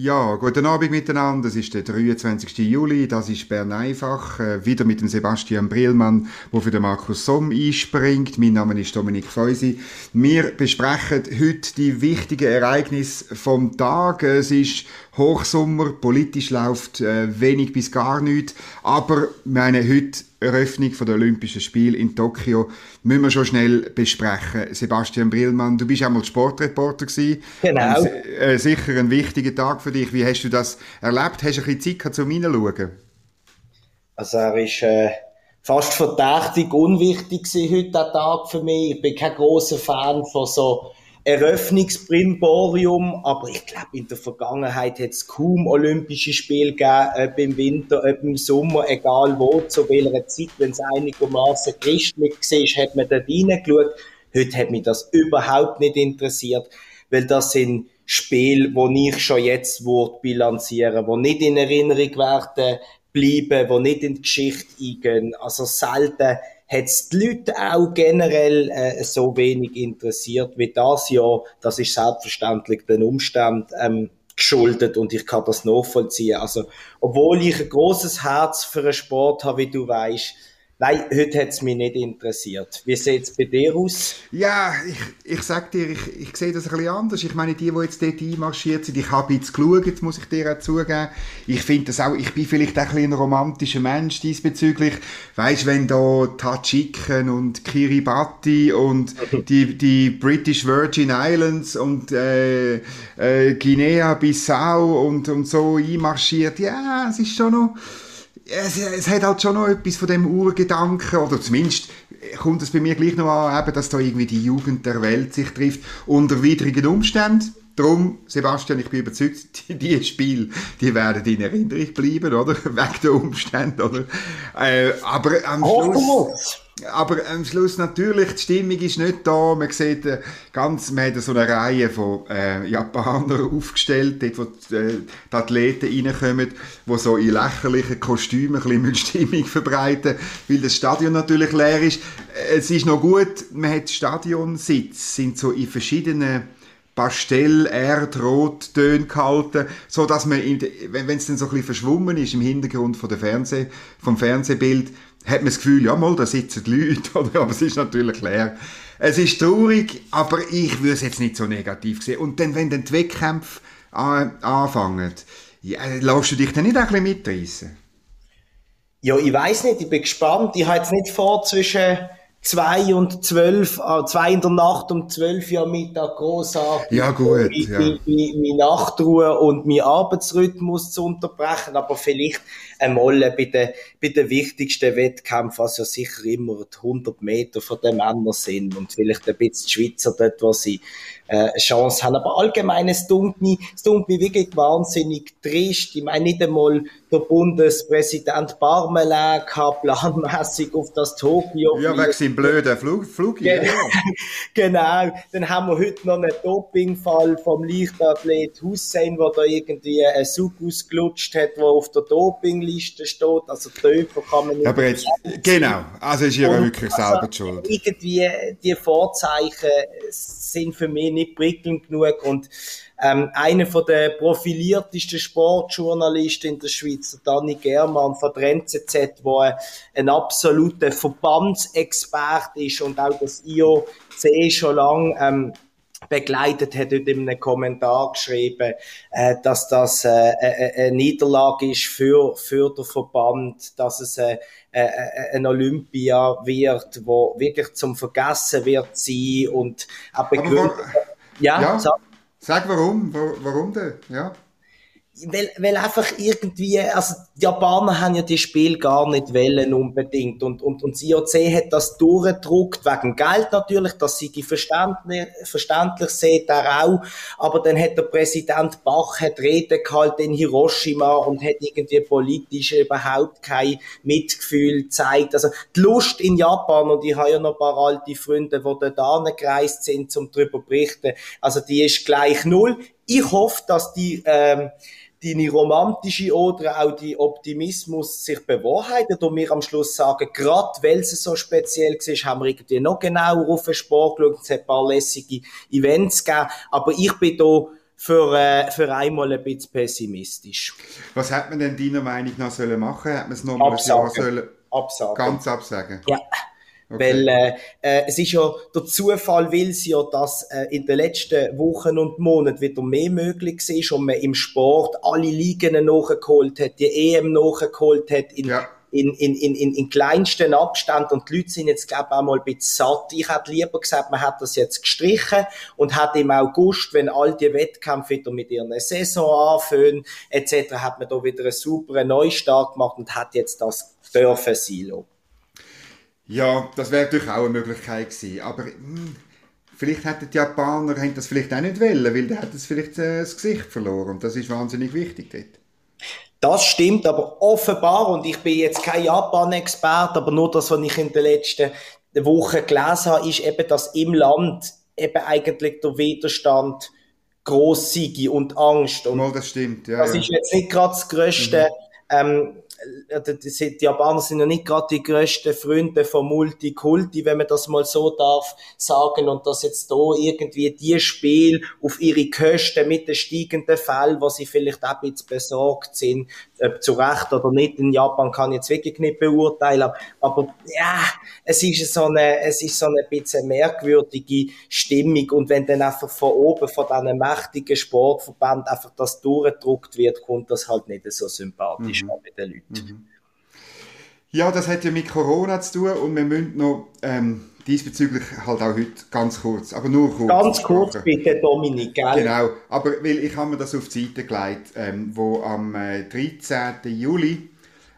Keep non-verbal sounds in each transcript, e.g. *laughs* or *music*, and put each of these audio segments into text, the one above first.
Ja, guten Abend miteinander. Es ist der 23. Juli. Das ist Bern einfach. Äh, wieder mit dem Sebastian Brillmann, der für den Markus Somm einspringt. Mein Name ist Dominik Feusi. Wir besprechen heute die wichtigen Ereignisse vom Tag. Es ist Hochsommer, politisch läuft äh, wenig bis gar nichts. Aber meine heute Eröffnung der Olympischen Spiele in Tokio müssen wir schon schnell besprechen. Sebastian Brillmann, du bist einmal Sportreporter gewesen. Genau. Äh, sicher ein wichtiger Tag für dich. Wie hast du das erlebt? Hast du ein bisschen Zeit zum Hineinschauen? Also er ist äh, fast verdächtig unwichtig gewesen heute der Tag für mich. Ich bin kein großer Fan von so Eröffnungsbrimborium, aber ich glaube, in der Vergangenheit hat es kaum Olympische Spiele gegeben, ob im Winter, ob im Sommer, egal wo, zu welcher Zeit, wenn es einigermaßen christlich war, hat man dort reingeschaut. Heute hat mich das überhaupt nicht interessiert, weil das sind Spiele, wo ich schon jetzt würde bilanzieren, wo nicht in Erinnerung werden bleiben, wo nicht in die Geschichte eingehen. Also selten hat es die Leute auch generell äh, so wenig interessiert wie das Jahr. Das ist selbstverständlich den Umständen ähm, geschuldet und ich kann das nachvollziehen. Also, obwohl ich ein großes Herz für einen Sport habe, wie du weißt, Nein, heute hat es mich nicht interessiert. Wie sieht es bei dir aus? Ja, ich, ich sag dir, ich, ich sehe das ein bisschen anders. Ich meine, die, die jetzt dort einmarschiert sind, ich habe jetzt geschaut, muss ich dir auch zugeben. Ich finde das auch, ich bin vielleicht auch ein, ein romantischer Mensch diesbezüglich. Weißt, wenn da Tadschiken und Kiribati und *laughs* die, die British Virgin Islands und äh, äh, Guinea-Bissau und, und so einmarschiert, ja, es ist schon noch es, es hat halt schon noch etwas von dem Urgedanken, oder zumindest kommt es bei mir gleich noch an, eben, dass da irgendwie die Jugend der Welt sich trifft, unter widrigen Umständen. Darum, Sebastian, ich bin überzeugt, *laughs* die, die Spiele, die werden in Erinnerung bleiben, oder? *laughs* Wegen der Umstände, oder? Äh, aber am Schluss... Aber am Schluss natürlich, die Stimmung ist nicht da. Man sieht äh, ganz, man hat so eine Reihe von äh, Japanern *laughs* aufgestellt, dort, wo die, äh, die Athleten reinkommen, die so in lächerlichen Kostümen ein bisschen *laughs* Stimmung verbreiten, weil das Stadion natürlich leer ist. Es ist noch gut, man hat Stadionsitz, sind so in verschiedenen Pastell, Erdrot Töne gehalten, so dass man, wenn es dann so ein bisschen verschwommen ist im Hintergrund von der Fernseh, vom Fernsehbild, hat man das Gefühl, ja mal, da sitzen die Leute, *laughs* oder? aber es ist natürlich leer. Es ist traurig, aber ich würde es jetzt nicht so negativ sehen. Und dann, wenn dann die Wettkämpfe anfangen, ja, lässt du dich dann nicht ein bisschen mitreißen? Ja, ich weiß nicht, ich bin gespannt. Ich habe jetzt nicht vor, zwischen zwei und zwölf, äh, zwei in der Nacht um zwölf Uhr Mittag großartig. Ja, gut. Ja. Meine Nachtruhe und mein Arbeitsrhythmus zu unterbrechen, aber vielleicht einmal bei den, bei den wichtigsten Wettkämpfen, was ja sicher immer die 100 Meter von den Männern sind und vielleicht ein bisschen die Schweizer dort, wo sie äh, Chance haben. Aber allgemein, es tut mich, es tut mich wirklich wahnsinnig trist. Ich meine, nicht einmal der Bundespräsident Barmelin kann planmäßig auf das Tokio Ja, wegen seinem blöden Flug, Flug ja. *laughs* Genau. Dann haben wir heute noch einen Dopingfall vom Leichtathlet Hussein, der da irgendwie einen Zug ausgelutscht hat, der auf der Dopingliste steht. Also Töpfer kann man nicht... Aber jetzt, genau. Also ist ja wirklich also, selber schuld. Irgendwie, die Vorzeichen sind für mich nicht prickelnd genug und ähm, einer von der profiliertesten Sportjournalisten in der Schweiz, Danny Germann von der NZZ, der ein absoluter Verbandsexpert ist und auch das IOC schon lange ähm, begleitet hat, dort in einem Kommentar geschrieben, äh, dass das äh, äh, eine Niederlage ist für, für den Verband, dass es äh, äh, ein Olympia wird, wo wirklich zum Vergessen wird sein und auch begründet. Ja, ja. Sag, sag warum, warum denn? Ja weil, weil einfach irgendwie, also die Japaner haben ja die Spiel gar nicht wollen unbedingt. Und, und, und das IOC hat das durchgedruckt, wegen Geld natürlich, dass sie die verständlich, verständlich sieht er auch, aber dann hat der Präsident Bach hat Rede gehalten in Hiroshima und hat irgendwie politisch überhaupt kein Mitgefühl gezeigt, also die Lust in Japan und ich habe ja noch ein paar alte Freunde, die da gereist sind, um darüber zu berichten, also die ist gleich null. Ich hoffe, dass die ähm, deine romantische oder auch die Optimismus sich bewahrheitet und wir am Schluss sagen, gerade weil es so speziell war, haben wir irgendwie noch genauer auf den Sport geschaut, es hat ein paar lässige Events gegeben, aber ich bin da für, äh, für einmal ein bisschen pessimistisch. Was hat man denn deiner Meinung nach sollen machen? Hat man es nochmal ein Jahr sollen absagen. ganz absagen? Ja. Okay. Weil äh, äh, es ist ja, der Zufall will es ja, dass äh, in den letzten Wochen und Monaten wieder mehr möglich ist und man im Sport alle Ligen nachgeholt hat, die EM nachgeholt hat, in, ja. in, in, in, in, in kleinsten Abstand und die Leute sind jetzt, glaube ich, auch mal ein bisschen satt. Ich hätte lieber gesagt, man hat das jetzt gestrichen und hat im August, wenn all die Wettkämpfe wieder mit ihren Saison anfangen, etc., hat man da wieder einen super Neustart gemacht und hat jetzt das dürfen Silo. Ja, das wäre natürlich auch eine Möglichkeit gewesen. Aber mh, hm, vielleicht hätten die Japaner haben das vielleicht auch nicht wollen, weil dann hat es vielleicht äh, das Gesicht verloren. Und das ist wahnsinnig wichtig dort. Das stimmt, aber offenbar, und ich bin jetzt kein Japan-Experte, aber nur das, was ich in den letzten Wochen gelesen habe, ist eben, dass im Land eben eigentlich der Widerstand gross sei und Angst. Und Mal, das stimmt, ja. Das ja. ist jetzt nicht gerade das grösste mhm. ähm, äh, die Japaner sind ja nicht gerade die größten Freunde von Multikulti, wenn man das mal so darf sagen, und dass jetzt da irgendwie die Spiel auf ihre Kosten mit den steigenden Fällen, wo sie vielleicht auch ein bisschen besorgt sind, ob zu Recht oder nicht, in Japan kann ich jetzt wirklich nicht beurteilen, aber ja, es ist so eine, es ist so eine bisschen merkwürdige Stimmung und wenn dann einfach von oben, von diesen mächtigen Sportverband einfach das durchgedruckt wird, kommt das halt nicht so sympathisch mhm. bei den Leuten. Mhm. Ja, das hat ja mit Corona zu tun und wir müssen noch ähm, diesbezüglich halt auch heute ganz kurz, aber nur kurz. Ganz kurz bitte, Dominik, gell? Genau, aber weil ich habe mir das auf die Seite gelegt, ähm, wo am äh, 13. Juli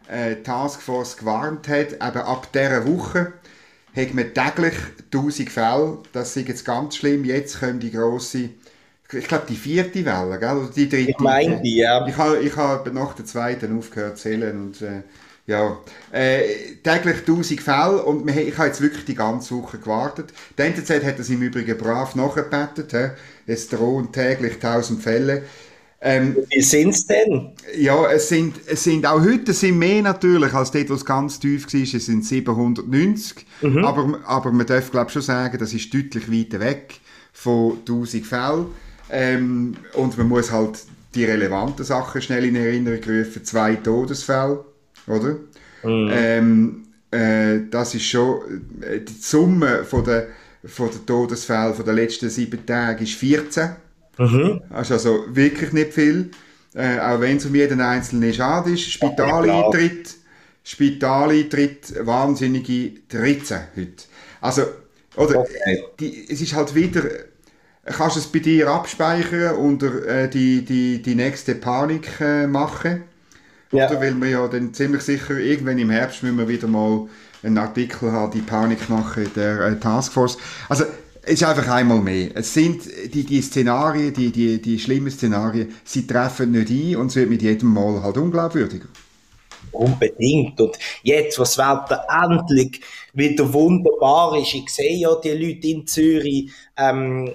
äh, Taskforce gewarnt hat, eben ab dieser Woche hat man täglich 1000 Fälle, das ist jetzt ganz schlimm, jetzt kommt die grosse ich glaube, die vierte Welle, gell? oder die dritte. Ich meine die, ja. Ich habe ich hab nach der zweiten aufgehört zu zählen und äh, ja, äh, täglich 1000 Fälle und ich habe jetzt wirklich die ganze Woche gewartet. Die NZZ hat das im Übrigen brav nachgebettet. He? Es drohen täglich 1000 Fälle. Ähm, Wie sind es denn? Ja, es sind, es sind auch heute sind mehr natürlich, als dort, wo es ganz tief war, es sind 790. Mhm. Aber, aber man darf glaube schon sagen, das ist deutlich weiter weg von 1000 Fällen. Ähm, und man muss halt die relevanten Sachen schnell in Erinnerung rufen. Zwei Todesfälle oder? Mhm. Ähm, äh, das ist schon, äh, die Summe von der, von der Todesfälle von den letzten sieben Tagen ist 14. Mhm. Das ist also wirklich nicht viel. Äh, auch wenn es um jeden einzelnen schade ist. Spitaleintritt, Spitaleintritt, wahnsinnige 13 heute. Also, oder, okay. die, es ist halt wieder, kannst du es bei dir abspeichern und äh, die, die, die nächste Panik äh, machen. Ja. Oder weil wir ja dann ziemlich sicher, irgendwann im Herbst müssen wir wieder mal einen Artikel haben, die Panik machen der äh, Taskforce. Also, es ist einfach einmal mehr. Es sind die, die Szenarien, die, die, die schlimmen Szenarien, sie treffen nicht ein und es wird mit jedem Mal halt unglaubwürdiger. Unbedingt. Und jetzt, was Wetter endlich wieder wunderbar ist, ich sehe ja die Leute in Zürich, ähm,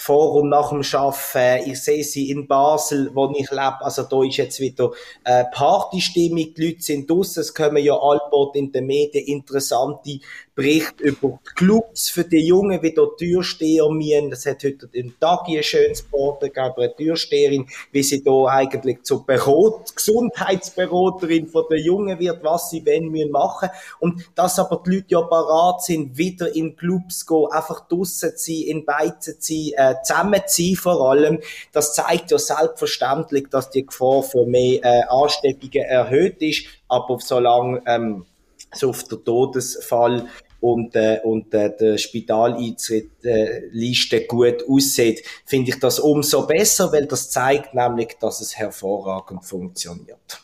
vor und nach dem Arbeiten. Ich sehe sie in Basel, wo ich lebe. Also da ist jetzt wieder äh, Partystimmung. Die Leute sind draussen. Es kommen ja allbald in den Medien interessante Bericht über die Clubs für die Jungen, wie dort Türsteher müssen. Das hat heute im Tag ein schönes Board gegeben, eine Türsteherin, wie sie da eigentlich zur Berot Gesundheitsberaterin von den Jungen wird, was sie wenn müssen machen. Und dass aber die Leute ja parat sind, wieder in Clubs gehen, einfach draussen zu sein, in Beizen zu sein, äh, zusammen zu sein vor allem, das zeigt ja selbstverständlich, dass die Gefahr für mehr äh, Ansteckungen erhöht ist. Aber solange ähm, so auf der Todesfall und, äh, und äh, der Spitaleintritt-Liste äh, gut aussieht, finde ich das umso besser, weil das zeigt nämlich, dass es hervorragend funktioniert.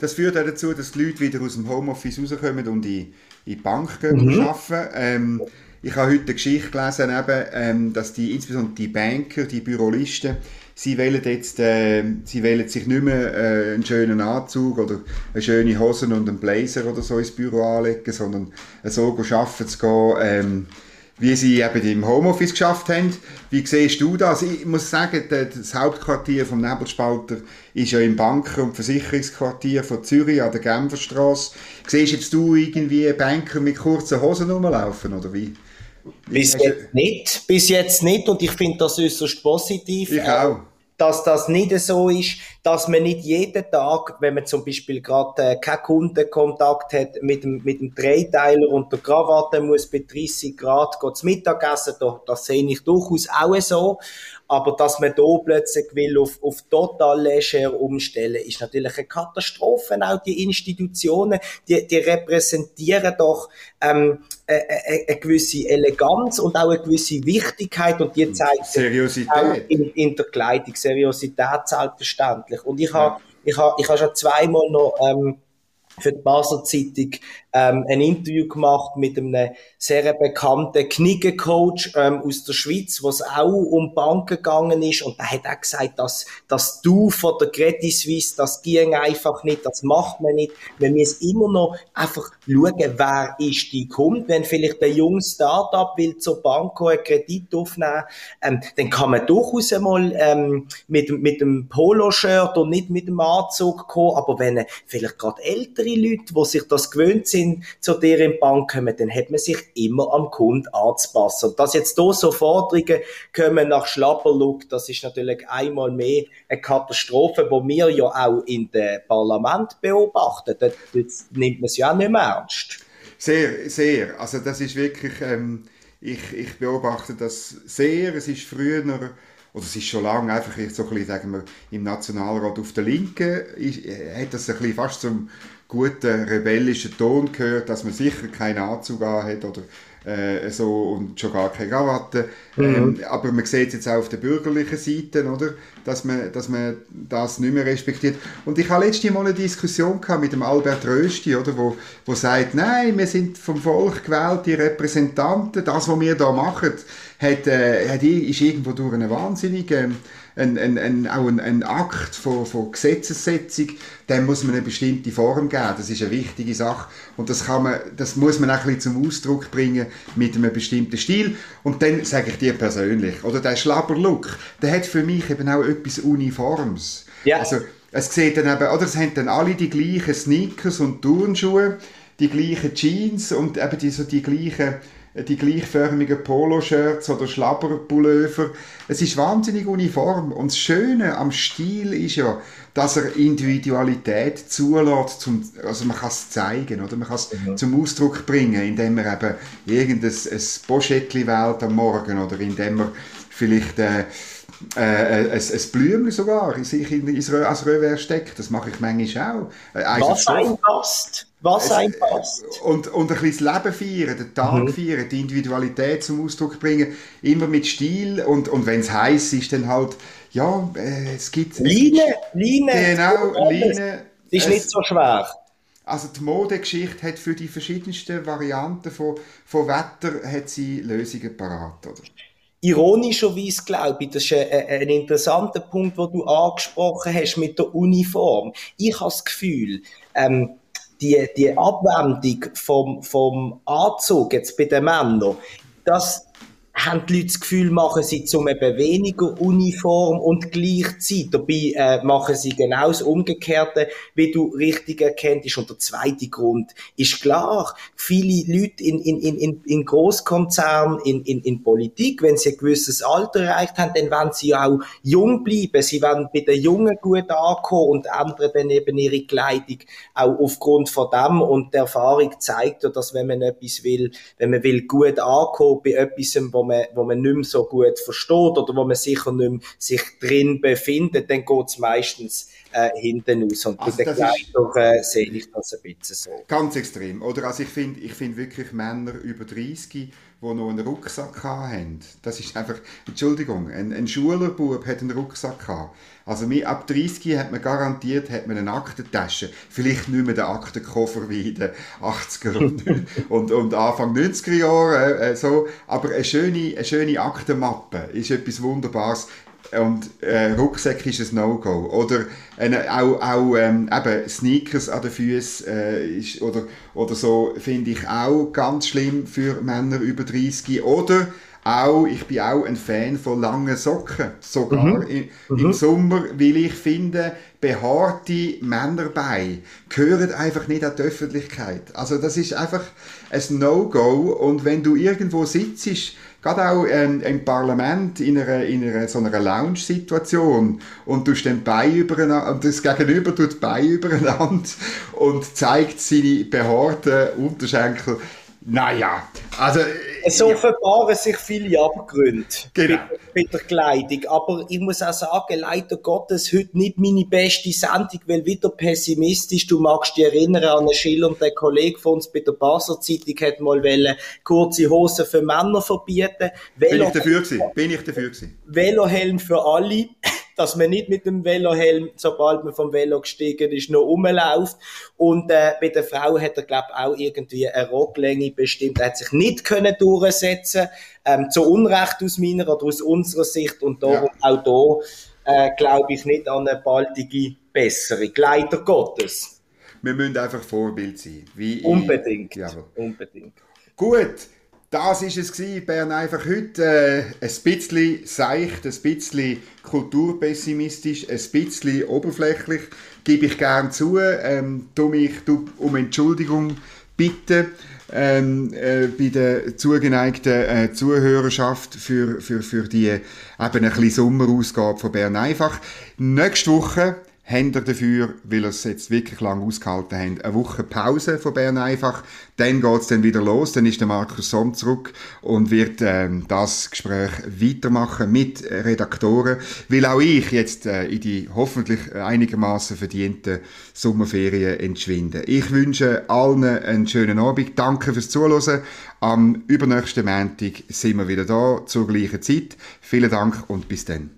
Das führt auch dazu, dass die Leute wieder aus dem Homeoffice rauskommen und in, in die Bank gehen mhm. arbeiten. Ähm, ich habe heute eine Geschichte gelesen, eben, ähm, dass die, insbesondere die Banker, die Bürolisten, sie wählen jetzt, äh, sie wählen sich nicht mehr äh, einen schönen Anzug oder eine schöne Hosen und einen Blazer oder so ins Büro anlegen, sondern so arbeiten zu gehen, ähm, wie sie eben im Homeoffice geschafft haben. Wie siehst du das? Ich muss sagen, das Hauptquartier vom Nebelspalter ist ja im Banker- und Versicherungsquartier von Zürich an der Genferstrasse. Siehst jetzt du irgendwie Banker mit kurzen Hosen rumlaufen oder wie? Bis jetzt nicht, bis jetzt nicht und ich finde das äußerst positiv. Ich auch dass das nicht so ist, dass man nicht jeden Tag, wenn man zum Beispiel gerade äh, keinen Kundenkontakt hat mit dem, mit dem Dreiteiler und der Krawatte muss bei 30 Grad zu Mittagessen, da, das sehe ich durchaus auch so. Aber dass man da plötzlich will auf, auf total Leisure umstellen, ist natürlich eine Katastrophe. Auch die Institutionen, die, die repräsentieren doch ähm, eine, eine gewisse Eleganz und auch eine gewisse Wichtigkeit und die zeigt Seriosität. In, in der Kleidung Seriosität selbstverständlich. Und ich habe ich habe ich habe schon zweimal noch ähm, für die Basel Zeitung ähm, ein Interview gemacht mit einem sehr bekannten Knigge-Coach ähm, aus der Schweiz, wo es auch um Banken gegangen ist und der hat auch gesagt, dass dass du von der Credit Suisse, das ging einfach nicht, das macht man nicht. Wir müssen immer noch einfach schauen, wer ist die Kunde. Wenn vielleicht ein junges Startup will zur Bank einen Kredit aufnehmen, ähm, dann kann man durchaus einmal ähm, mit, mit dem Poloshirt und nicht mit dem Anzug kommen, aber wenn vielleicht gerade ältere Leute, die sich das gewöhnt sind, sind, zu dir in die Bank kommen, dann hat man sich immer am Kunden anzupassen. Und dass jetzt hier so Forderungen kommen nach Schlapperlook, das ist natürlich einmal mehr eine Katastrophe, die wir ja auch in dem Parlament beobachten. Dort, nimmt man es ja auch nicht mehr ernst. Sehr, sehr. Also das ist wirklich, ähm, ich, ich beobachte das sehr. Es ist früher oder es ist schon lange einfach so ein bisschen, sagen wir, im Nationalrat auf der Linken, ist, hat das ein bisschen fast zum guten rebellischen Ton gehört, dass man sicher keinen Anzug hat oder äh, so und schon gar keine Krawatte. Mhm. Ähm, aber man sieht es jetzt auch auf der bürgerlichen Seite, oder? Dass, man, dass man das nicht mehr respektiert. Und ich hatte letztes Mal eine Diskussion mit dem Albert Rösti, oder? Wo, wo sagt, nein, wir sind vom Volk gewählte Repräsentanten, das, was wir da machen, hat, äh, hat, ist irgendwo durch eine wahnsinnige ein, ein, ein, auch ein, ein Akt von, von Gesetzessetzung, dem muss man eine bestimmte Form geben. Das ist eine wichtige Sache. Und das, kann man, das muss man auch ein bisschen zum Ausdruck bringen mit einem bestimmten Stil. Und dann sage ich dir persönlich, oder der Schlabberlook, der hat für mich eben auch etwas Uniforms. Ja. Also, es sieht dann eben, oder es haben dann alle die gleichen Sneakers und Turnschuhe, die gleichen Jeans und eben die, so die gleichen die gleichförmigen Poloshirts oder Schlabberpullover. Es ist wahnsinnig uniform. Und das Schöne am Stil ist ja, dass er Individualität zulässt, zum, also man kann es zeigen, oder? Man kann es mhm. zum Ausdruck bringen, indem er eben irgendein ein Poschettli wählt am Morgen oder indem er vielleicht äh, äh, ein, ein Blümchen sogar in sich in, in, als Revers steckt. Das mache ich manchmal auch. Äh, Was einpasst. Was einpasst. Und, und ein bisschen das Leben feiern, den Tag mhm. feiern, die Individualität zum Ausdruck bringen. Immer mit Stil. Und, und wenn es heiß ist, dann halt, ja, äh, es gibt... Line, Line. Genau, Line. Ist es, nicht so schwer. Also die Modegeschichte hat für die verschiedensten Varianten von, von Wetter hat sie Lösungen parat, oder? Ironischerweise glaube ich, das ist ein, ein interessanter Punkt, den du angesprochen hast mit der Uniform. Ich habe das Gefühl, ähm, die, die Abwendung vom, vom Anzug jetzt bei den Männern, das haben die Leute das Gefühl, machen sie zum eben weniger Uniform und gleichzeitig. Dabei äh, machen sie genau das Umgekehrte, wie du richtig erkenntest. Und der zweite Grund ist klar. Viele Leute in, in, in, in Großkonzernen, in, in, in Politik, wenn sie ein gewisses Alter erreicht haben, dann wollen sie auch jung bleiben. Sie wollen bei den Jungen gut ankommen und ändern dann eben ihre Kleidung auch aufgrund von dem. Und die Erfahrung zeigt ja, dass wenn man etwas will, wenn man will gut ankommen bei etwas, wo man, wo man nicht mehr so gut versteht oder wo man sicher nicht mehr sich drin befindet, dann geht es meistens äh, hinten aus. Und also bei den Kleidern äh, sehe ich das ein bisschen so. Ganz extrem. Oder also ich finde ich find wirklich Männer über 30, die noch einen Rucksack haben. Das ist einfach, Entschuldigung, ein, ein Schülerbub hat einen Rucksack gehabt. Also ab 30 hat man garantiert hat man eine Aktentasche. Vielleicht nicht mehr den Aktenkoffer wie in den 80er und, *laughs* und, und Anfang 90er Jahre. Äh, so. Aber eine schöne, eine schöne Aktenmappe ist etwas Wunderbares und äh, Rucksack ist ein No-Go. Oder äh, auch, auch ähm, eben Sneakers an den Füßen äh, oder, oder so finde ich auch ganz schlimm für Männer über 30. Oder auch, ich bin auch ein Fan von langen Socken, sogar mhm. im, im mhm. Sommer, weil ich finde, behaarte Männerbeine gehören einfach nicht an die Öffentlichkeit. Also das ist einfach ein No-Go und wenn du irgendwo sitzt, gerade auch ähm, im Parlament in einer, in einer so einer Lounge-Situation. Und du den Bein übereinander und das Gegenüber tut die Beine übereinander *laughs* und zeigt seine behaarten Unterschenkel, naja, also... Es offenbaren sich viele Abgründe genau. bei, bei der Kleidung, aber ich muss auch sagen, leider Gottes, heute nicht meine beste Sendung, weil wieder pessimistisch, du magst dich erinnern an einen Schiller und der Kollege von uns bei der Basler Zeitung hat mal wollen, kurze Hosen für Männer verbieten. Velo Bin ich dafür gewesen? Bin ich dafür gewesen? Velohelm für alle dass man nicht mit dem Velohelm, sobald man vom Velo gestiegen ist, noch rumläuft. Und äh, bei der Frau hat er, glaube auch irgendwie eine Rocklänge bestimmt. Er hat sich nicht können durchsetzen ähm, zu Unrecht aus meiner oder aus unserer Sicht. Und darum ja. auch da äh, glaube ich nicht an eine baldige Besserung. Leider Gottes. Wir müssen einfach Vorbild sein. Unbedingt. Ich, Unbedingt. Gut. Das ist es gewesen. Bern einfach heute äh, ein bisschen seicht, ein bisschen kulturpessimistisch, ein bisschen oberflächlich, gebe ich gern zu. Ähm, tu mich um Entschuldigung bitten ähm, äh, bei der zugeneigten äh, Zuhörerschaft für, für, für die eben ein bisschen Sommerausgabe von Bern einfach. Nächste Woche haben ihr dafür, weil ihr es jetzt wirklich lang ausgehalten habt, eine Woche Pause von Bern einfach. Dann geht's dann wieder los, dann ist der Markus Somm zurück und wird ähm, das Gespräch weitermachen mit Redaktoren, weil auch ich jetzt äh, in die hoffentlich einigermaßen verdienten Sommerferien entschwinde. Ich wünsche allen einen schönen Abend. Danke fürs Zuhören. Am übernächsten Montag sind wir wieder da zur gleichen Zeit. Vielen Dank und bis dann.